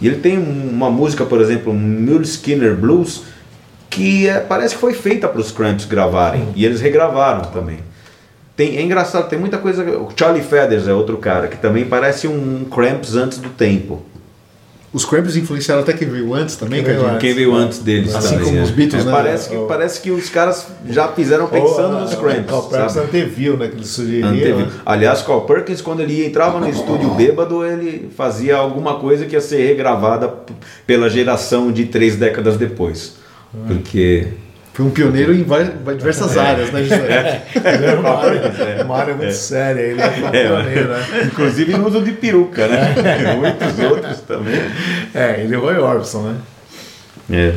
E ele tem um- uma música, por exemplo, Mule Skinner Blues, que é- parece que foi feita para os Cramps gravarem. E eles regravaram também. Tem, é engraçado, tem muita coisa. O Charlie Feathers é outro cara que também parece um Cramps antes do tempo. Os Cramps influenciaram até quem veio antes também, Quem veio antes. Quem veio antes deles Assim também. como é. os Beatles, É, né? Parece que, O- parece que os caras já fizeram pensando nos Cramps. O Cramps sabe? anteviu, né? Que ele sugeria. Anteve- né? Aliás, Carl Perkins, quando ele entrava no estúdio bêbado, ele fazia alguma coisa que ia ser regravada pela geração de três décadas depois. Porque. Foi um pioneiro em várias, diversas áreas, né, José? Ele era uma área, É. uma área muito séria, ele era um pioneiro, né? Inclusive no uso de peruca, né? Muitos outros também. É, ele é o Roy Orbison, né? É.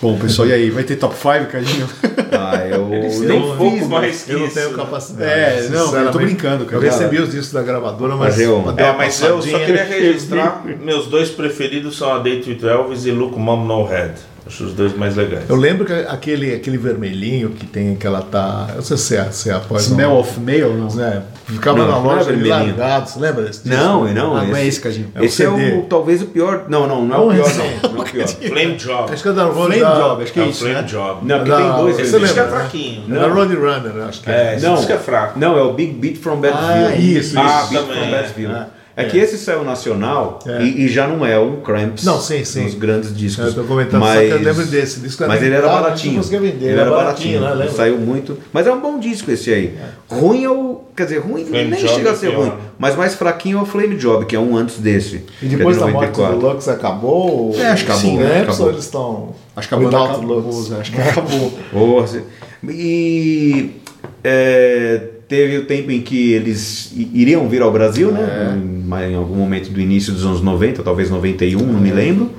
Bom, pessoal, e aí? Vai ter top 5, Cadinho? Ah, eu têm nem um pouco fiz, mais Eu não Isso, tenho né? capacidade. É, não, eu tô brincando, cara. Eu recebi os discos da gravadora, mas. Mas eu- É, mas eu só queria registrar, meus dois preferidos são a Date with Elvis e Look Mom No Head. Acho os dois mais legais. Eu lembro que aquele, aquele vermelhinho que tem que ela tá. Eu não sei se é, se é após. Smell of Male, não? É, ficava Não, na não é loja ali vermelhinho. largado, você lembra desse disco? Não, não. Ah, não é esse, esse, Cadinho. É o esse é CD. o, talvez o pior. Não, não, não é É o pior, não. Não é o pior. Flame Job. Acho que é da Flame da- Job, acho que é é o isso, Flame né? Job. Não, porque Da- tem dois. Esse disco é né? fraquinho. É da Road Runner, acho que É, esse Não. disco é fraco. Não, é o Big Beat from Badsville. Ah, isso, Ah, Big Beat também. from Badsville. É. É, que esse saiu nacional É. e, e já não é um Cramps Não, sim, sim. nos grandes discos. Eu tô comentando, mas, só que eu lembro desse disco. Mas ele era baratinho. ele era era baratinho, baratinho. né? Saiu muito. Mas é um bom disco esse aí. Ruim é o. Quer dizer, ruim Flame nem Job chega a é ser pior. ruim. Mas mais fraquinho é o Flame Job, que é um antes desse. E é depois de da morte do 94. Lux acabou? É, acho que sim, acabou, né? acabou. Ou eles estão. Acho que acabou, Lux? Acho que acabou. E é, teve o tempo em que eles iriam vir ao Brasil, né? Em, mas em algum momento do início dos anos 90, talvez 91, não me lembro.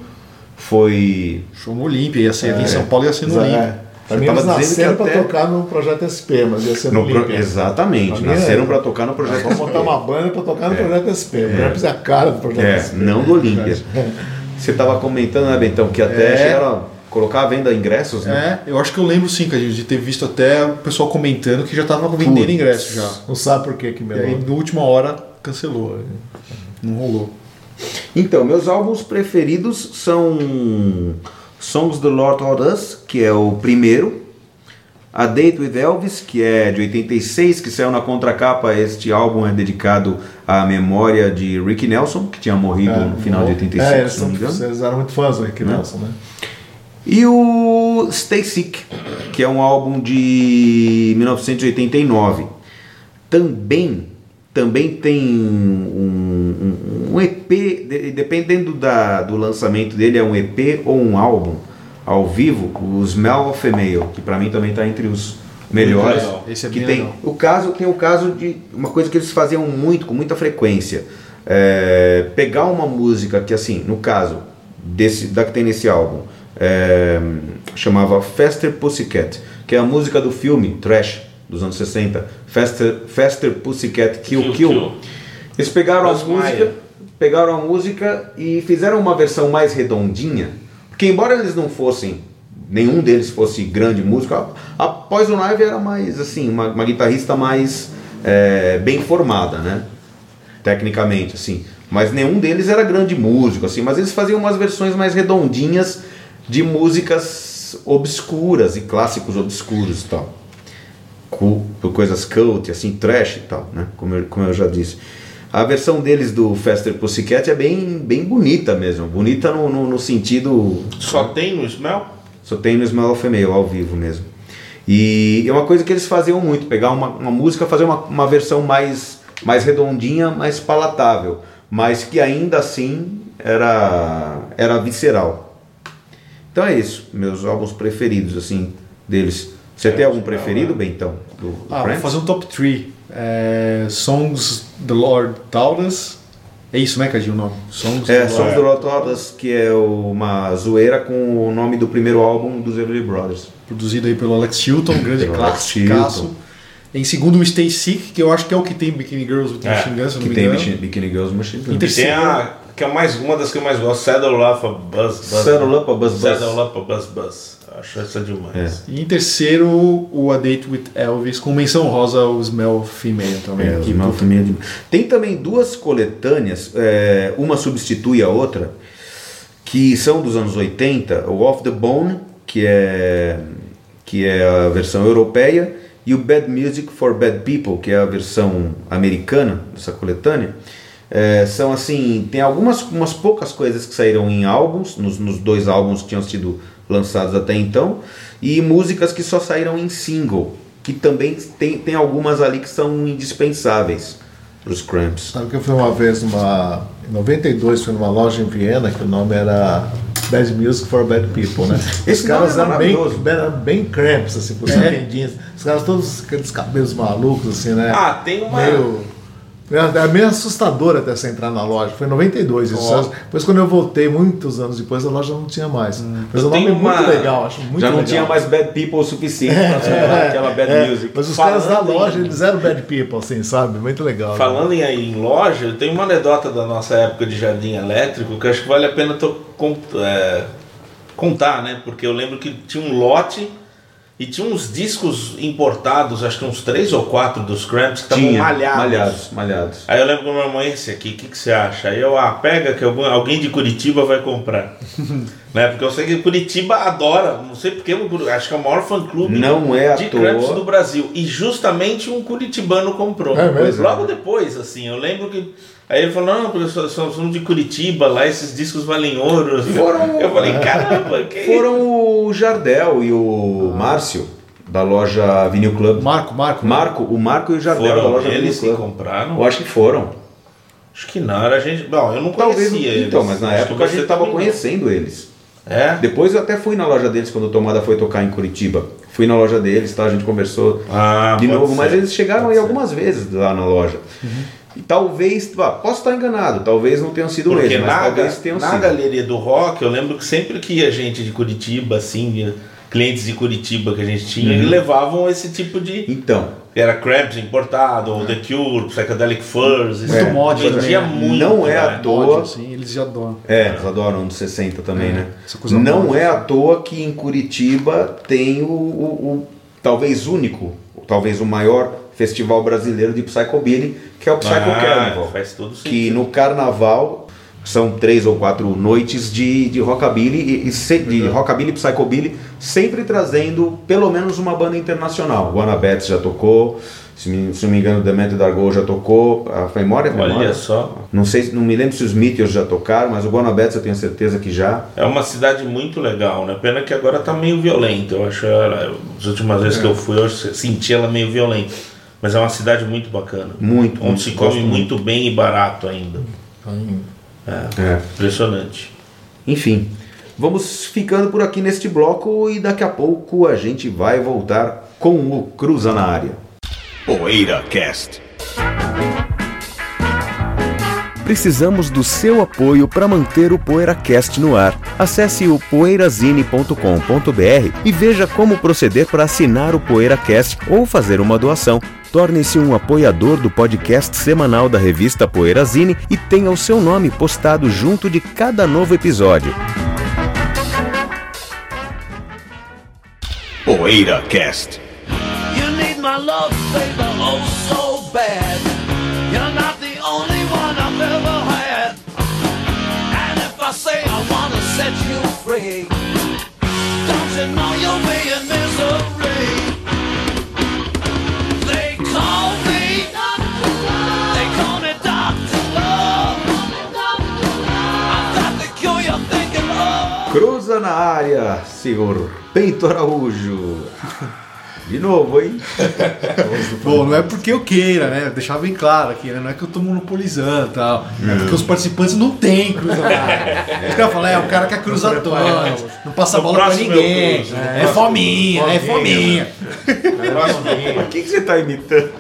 Foi. Show no Olímpia, ia ser aqui em São Paulo, ia ser no É. Olímpia. Pra Você mim, tava eles dizendo que nasceram pra até- tocar no Projeto SP, mas ia ser no, no pro- exatamente, nasceram é. para tocar no projeto. Vamos montar uma banda pra tocar no Projeto SP. O Gramps é a cara do Projeto É, SP. não do Olímpia. Você estava comentando, né, Bentão, que até É. chegaram colocar à venda ingressos, né? É, eu acho que eu lembro sim, Cadinho, de ter visto até o pessoal comentando que já tava vendendo Putz. ingresso já. Não sabe por que que E aí, melhor. na última hora, cancelou. Não rolou. Então, meus álbuns preferidos são Songs the Lord Taught Us, que é o primeiro. A Date with Elvis, que é de 86, que saiu na contracapa. Este álbum é dedicado à memória de Ricky Nelson, que tinha morrido no final de 85, É, eles, se não me engano. eles eram muito fãs do Rick Nelson, né? E o Stay Sick, que é um álbum de 1989. Também, também tem um, um- um EP, de- dependendo da, do lançamento dele, é um EP ou um álbum ao vivo, o Smell of a Male, que para mim também está entre os melhores. Esse é que tem legal. o caso tem o caso de uma coisa que eles faziam muito com muita frequência é, pegar uma música que assim no caso desse da que tem nesse álbum é, chamava Faster Pussycat que é a música do filme Trash dos anos 60, Faster, Faster Pussycat Kill Kill Kill. Kill. Eles pegaram a Buzz música, Meyer. pegaram a música e fizeram uma versão mais redondinha, porque embora eles não fossem, nenhum deles fosse grande músico, a, a Poison Ivy era mais assim, uma, uma guitarrista mais é, bem formada, né? Tecnicamente, assim. Mas nenhum deles era grande músico, assim, mas eles faziam umas versões mais redondinhas de músicas obscuras e clássicos obscuros e tal por coisas cult, assim, trash e tal, né? Como eu, como eu já disse. A versão deles do Faster Pussycat é bem, bem bonita mesmo. Bonita no, no, no sentido. Só tem no Smell? Só tem no Smell of a Male, ao vivo mesmo. E é uma coisa que eles faziam muito: pegar uma, uma música, fazer uma, uma versão mais, mais redondinha, mais palatável, mas que ainda assim era, era visceral. Então é isso, meus álbuns preferidos, assim, deles. Você tem algum preferido, Bentão? Do, do Ah, vou Cramps? fazer um top 3. É, Songs the Lord Taught Us. É isso, né, Cadinho, o nome? Songs É, the Sons Lord- do Lot Rodas, que é uma zoeira com o nome do primeiro álbum dos Everly Brothers. Produzido aí pelo Alex Chilton, um grande clássico. Em segundo, o Stay Sick, que eu acho que é o que tem Bikini Girls with É, Machine Guns, se eu não Que me tem engano. Bikini, Girls Machine Gun. Inter- E tem a. Que é mais, uma das que eu mais gosto, Saddle Up a Buzz Buzz. Saddle Up a Buzz Buzz. Saddle Up a Buzz Buzz. Acho essa demais. E em terceiro, o A Date with Elvis, com menção rosa ao Smell Female também. É, os que, Mouth Man de- Tem também duas coletâneas, é, uma substitui a outra, que são dos anos 80, o Off the Bone, que é, que é a versão europeia, e o Bad Music for Bad People, que é a versão americana dessa coletânea. É, são assim, tem algumas umas poucas coisas que saíram em álbuns, nos, nos dois álbuns que tinham sido lançados até então, e músicas que só saíram em single, que também tem, tem algumas ali que são indispensáveis para os Cramps. Sabe que eu fui uma vez numa. Em 92, fui numa loja em Viena que o nome era Bad Music for Bad People, né? Esse Os caras é eram bem, eram bem cramps, assim, com os arrendinhos. Os caras todos aqueles cabelos malucos, assim, né? Ah, tem uma. meio. É é meio assustador até você entrar na loja. Foi em 92 isso. Depois, quando eu voltei, muitos anos depois, a loja não tinha mais. Mas Eu o nome é tenho muito uma- legal, acho muito Já não legal. tinha mais Bad People o suficiente para superar aquela Bad É, Music. Mas os Falando caras da em- loja, eles eram bad people, assim, sabe? Muito legal. né? Falando em, em loja, eu tenho uma anedota da nossa época de jardim elétrico que acho que vale a pena to- é, contar, né? Porque eu lembro que tinha um lote e tinha uns discos importados, acho que uns três ou quatro dos Cramps que estavam malhados. malhados, malhados. Aí eu lembro com meu irmão, esse aqui, o que, que você acha? Aí eu, ah, pega que alguém de Curitiba vai comprar. né? Porque eu sei que Curitiba adora, não sei porque, acho que é o maior fã-clube Não é de Cramps do Brasil. E justamente um curitibano comprou. É mesmo? Logo depois, assim, eu lembro que. Aí ele falou, não, nós somos de Curitiba, lá esses discos valem ouro. Foram- Eu falei, caramba, que Foram o Jardel e o Márcio, da loja Vinil Club. Marco, Marco. né? Marco, o Marco e o Jardel da foram loja eles que Vinil Club. compraram? Eu acho que foram. Acho que não, era a gente. Bom, eu não Talvez. conhecia eles. Então, mas na Acho época a gente você estava não. conhecendo eles. É? Depois eu até fui na loja deles quando o Tomada foi tocar em Curitiba. Fui na loja deles, tá? A gente conversou Ah, de novo, mas ser. eles chegaram Pode aí ser. algumas vezes lá na loja. E talvez, posso estar enganado, talvez não tenham sido Porque eles, mas na, talvez tenham na sido. galeria do rock, eu lembro que sempre que ia gente de Curitiba, assim, clientes de Curitiba que a gente tinha, Uhum. eles levavam esse tipo de. Então, Era Cramps importado, ou The Cure, Psychedelic Furs. isso Muito mod vendia né? muito. Não é né? à toa. Mod, assim, eles já adoram. É, eles adoram anos 60 também, É, né? essa coisa Não é à toa que em Curitiba tem o, o- o talvez único, ou talvez o maior festival brasileiro de Psychobilly, que é o Psycho Ah, Carnival. faz todo sentido. Que no carnaval são três ou quatro noites de, de rockabilly e, e se- de rockabilly e psychobilly, sempre trazendo pelo menos uma banda internacional. O Anabets já tocou, se, me, se não me engano, The Mental Dargo já tocou. A memória, a Olha memória. só. Não sei, não me lembro se os Meteors já tocaram, mas o Guanabets eu tenho certeza que já. É uma cidade muito legal, né? Pena que agora tá meio violenta. Eu acho ela, as últimas vezes que eu fui, eu senti ela meio violenta. Mas é uma cidade muito bacana. Muito, Onde muito, se come gosto muito bem e barato ainda. É. Impressionante. Enfim, vamos ficando por aqui neste bloco e daqui a pouco a gente vai voltar com o Cruza na área. Poeira Cast. Precisamos do seu apoio para manter o PoeiraCast no ar. Acesse o poeirazine.com.br e veja como proceder para assinar o PoeiraCast ou fazer uma doação. Torne-se um apoiador do podcast semanal da revista Poeirazine e tenha o seu nome postado junto de cada novo episódio. Poeira Cast. You need my love, baby, oh so bad. You're not the only one I've ever had. And if I say I wanna set you free, don't you know you'll be in misery? Na área, senhor Peito Araújo. De novo, hein? Bom, não é porque eu queira, né? Deixar bem claro aqui, né? Não é que eu tô monopolizando e tal. É porque os participantes não têm cruza na área. Os caras falam, é, o cara quer cruzar todos, não passa No bola pra ninguém. cruzo, no É, fominha, é fominha. O que, que você tá imitando?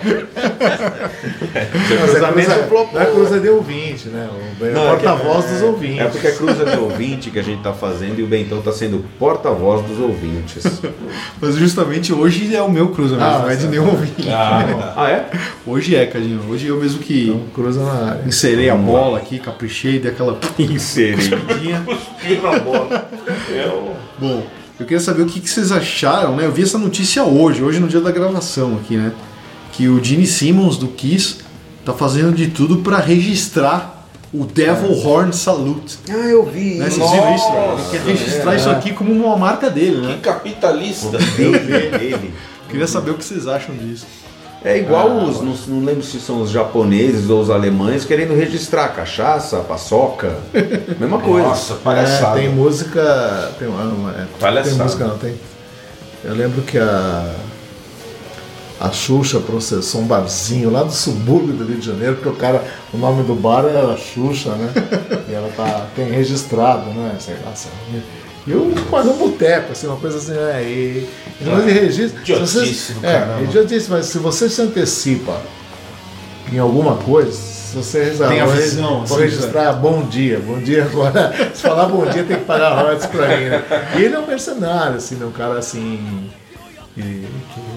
É cruzamento cruza, flopou. não é cruza de ouvinte, né? O é Não, é porta-voz dos ouvintes. É porque é cruza de ouvinte que a gente tá fazendo e o Bentão tá sendo porta-voz dos ouvintes. Mas justamente hoje é o meu cruza mesmo, Ah, não é de nenhum ouvinte. ah, é? Hoje é, Cadinho. Hoje eu mesmo que Então, cruza na área. inserei a bola aqui, caprichei, dei aquela Inserei. na bola. Eu... Bom, eu queria saber o que, que vocês acharam, né? Eu vi essa notícia hoje, hoje no dia da gravação aqui, né? Que o Gene Simmons do Kiss tá fazendo de tudo para registrar o Devil Horn Salute. Ah, eu vi. Né? Vocês Nossa, viram isso? Ele quer registrar isso aqui como uma marca dele, Que né? capitalista. Ele, ele. Queria saber o que vocês acham disso. É igual os, não, não lembro se são os japoneses ou os alemães querendo registrar cachaça, paçoca. Mesma coisa. Nossa, É, palhaçada. tem música. Tem, ah, não, é, tem Palhaçada. música, não, tem. Eu lembro que a. A Xuxa processou um barzinho lá do subúrbio do Rio de Janeiro, porque o cara, o nome do bar era Xuxa, né? E ela tá, tem registrado, né? Sei lá, sei lá. E eu mas um boteco, assim, uma coisa assim, é, e, e não de registro. do é, caramba. idiotice, mas se você se antecipa em alguma coisa, se você Tem a visão, vou assim, registrar bom dia, bom dia agora. Se falar bom dia, tem que pagar royalties pra mim, né? E ele é um mercenário, assim, né? um cara assim. que- que é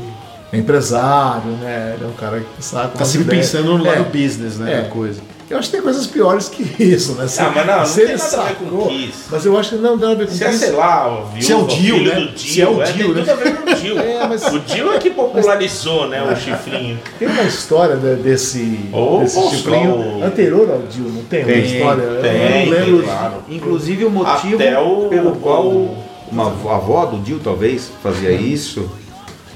empresário, né? Ele é um cara que sabe. Tá sempre pensando no lado business, né? É. Da coisa. Eu acho que tem coisas piores que isso, né? Se, Ah, mas não, não se tem nada a ver com sacou, Kiss. Mas eu acho que não tem nada a ver com Se é, isso. sei lá, o viúva, Se é o Dio, né? do Dio, Se é o é, Dio, tem né? tudo a ver com o Dio. É, mas- O Dio é que popularizou, né, o chifrinho. Tem uma história de- desse, Ô, desse ô, chifrinho ô. anterior ao Dio, não tem? Tem, uma história? Eu tem, não lembro. tem, claro. Inclusive o motivo o- pelo qual uma avó- avó do Dio talvez fazia isso.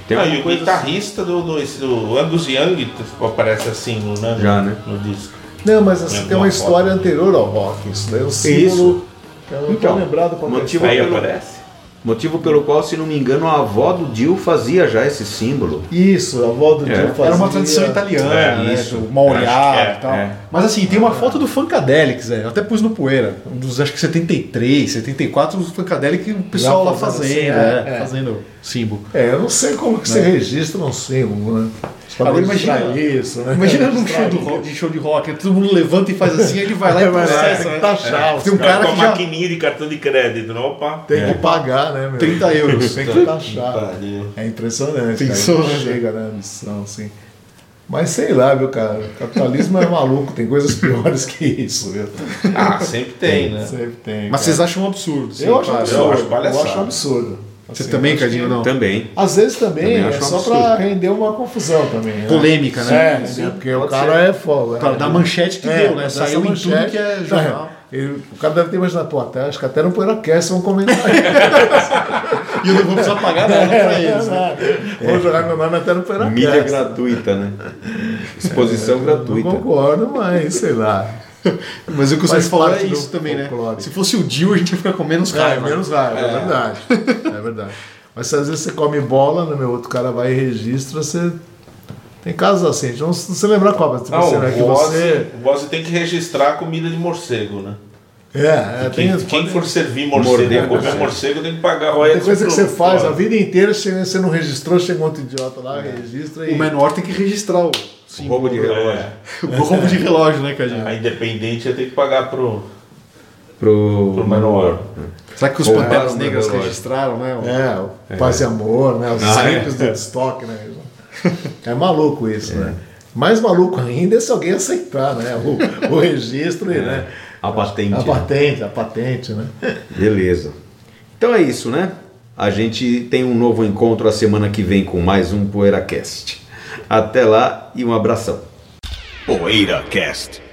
Tem alguma e o guitarrista do, do, esse, do Angus Young aparece assim no, né, Já, né? no disco. Não, mas assim, tem uma história anterior ao rock. Isso daí é um símbolo. que Eu não Então, tô lembrado qual que é motivo Aí aparece. Motivo pelo qual, se não me engano, a avó do Dio fazia já esse símbolo. Isso, a avó do É. Dio fazia. Era uma tradição italiana, É, né? isso. que é, e tal. é. Mas assim, tem uma foto do Funkadelic, Zé. Eu até pus no poeira. Um dos, acho que 73, 74, o Funkadelic, o pessoal lá fazendo fazendo, assim, é, é, é. fazendo símbolo. É, eu não sei como que você registra um símbolo, né? Agora imagina- isso, né? Imagina num show, do rock, de show de rock, todo mundo levanta e faz assim, aí ele vai lá e lá, processa. tem né? que taxar os Tem um Cara, com que a já... maquininha de cartão de crédito, não? Opa. Tem que pagar, né, meu? 30 euros. Tem que taxar. É impressionante. Pensou, né? Chega na missão, assim. Mas sei lá, viu, cara? O capitalismo é maluco, tem coisas piores que isso, viu? Ah, sempre tem, né? Sempre tem. Mas cara. vocês acham um absurdo. sim, Eu acho claro. absurdo. Eu acho Eu acho absurdo. Você Assim, também, Cadinho, não? Também. Às vezes também, Também é um só pra render uma confusão também. Né? Polêmica, né? É, Sim, né? porque o cara é foda. Pra dar manchete que deu, né? Saiu em tudo que é jornal. Ele- o cara deve ter imaginado, pô, até, acho que até no Poeiracast vão comentar. E eu não vou precisar pagar nada pra eles. né? Vou jogar meu nome até no Poeiracast. Mídia gratuita, né? Exposição Não gratuita. concordo, mas sei lá. Mas o que falaram é isso também, né? Se fosse o Dio, a gente ia ficar com menos É, raiva. menos raiva, é, verdade. É verdade. Mas se às vezes você come bola, né, meu outro cara vai e registra, você. Tem casos assim, a gente não, se lembra qual, mas Não, você, né, que o você. O Ozzy tem que registrar a comida de morcego, né? É, é Quem, tem, quem pode- for servir morcego, Morder comer morcego. morcego, tem que pagar tem coisa que você faz a vida inteira, você não registrou, chega um outro idiota lá, registra e. O Menor tem que registrar o, Um roubo de relógio. É, o roubo de relógio, né, Cadinho? a Independente ia ter que pagar pro, Pro, pro Menor. Será que os Panteras o Negras registraram, né? É, o Paz e Amor, né? Os Ah, é. simples do estoque, né? É maluco isso, né? Mais maluco ainda é se alguém aceitar, né? O, o registro e, né? A patente. A né? patente, a patente, né? Beleza. Então é isso, né? A gente tem um novo encontro a semana que vem com mais um PoeiraCast. Até lá e um abração. PoeiraCast.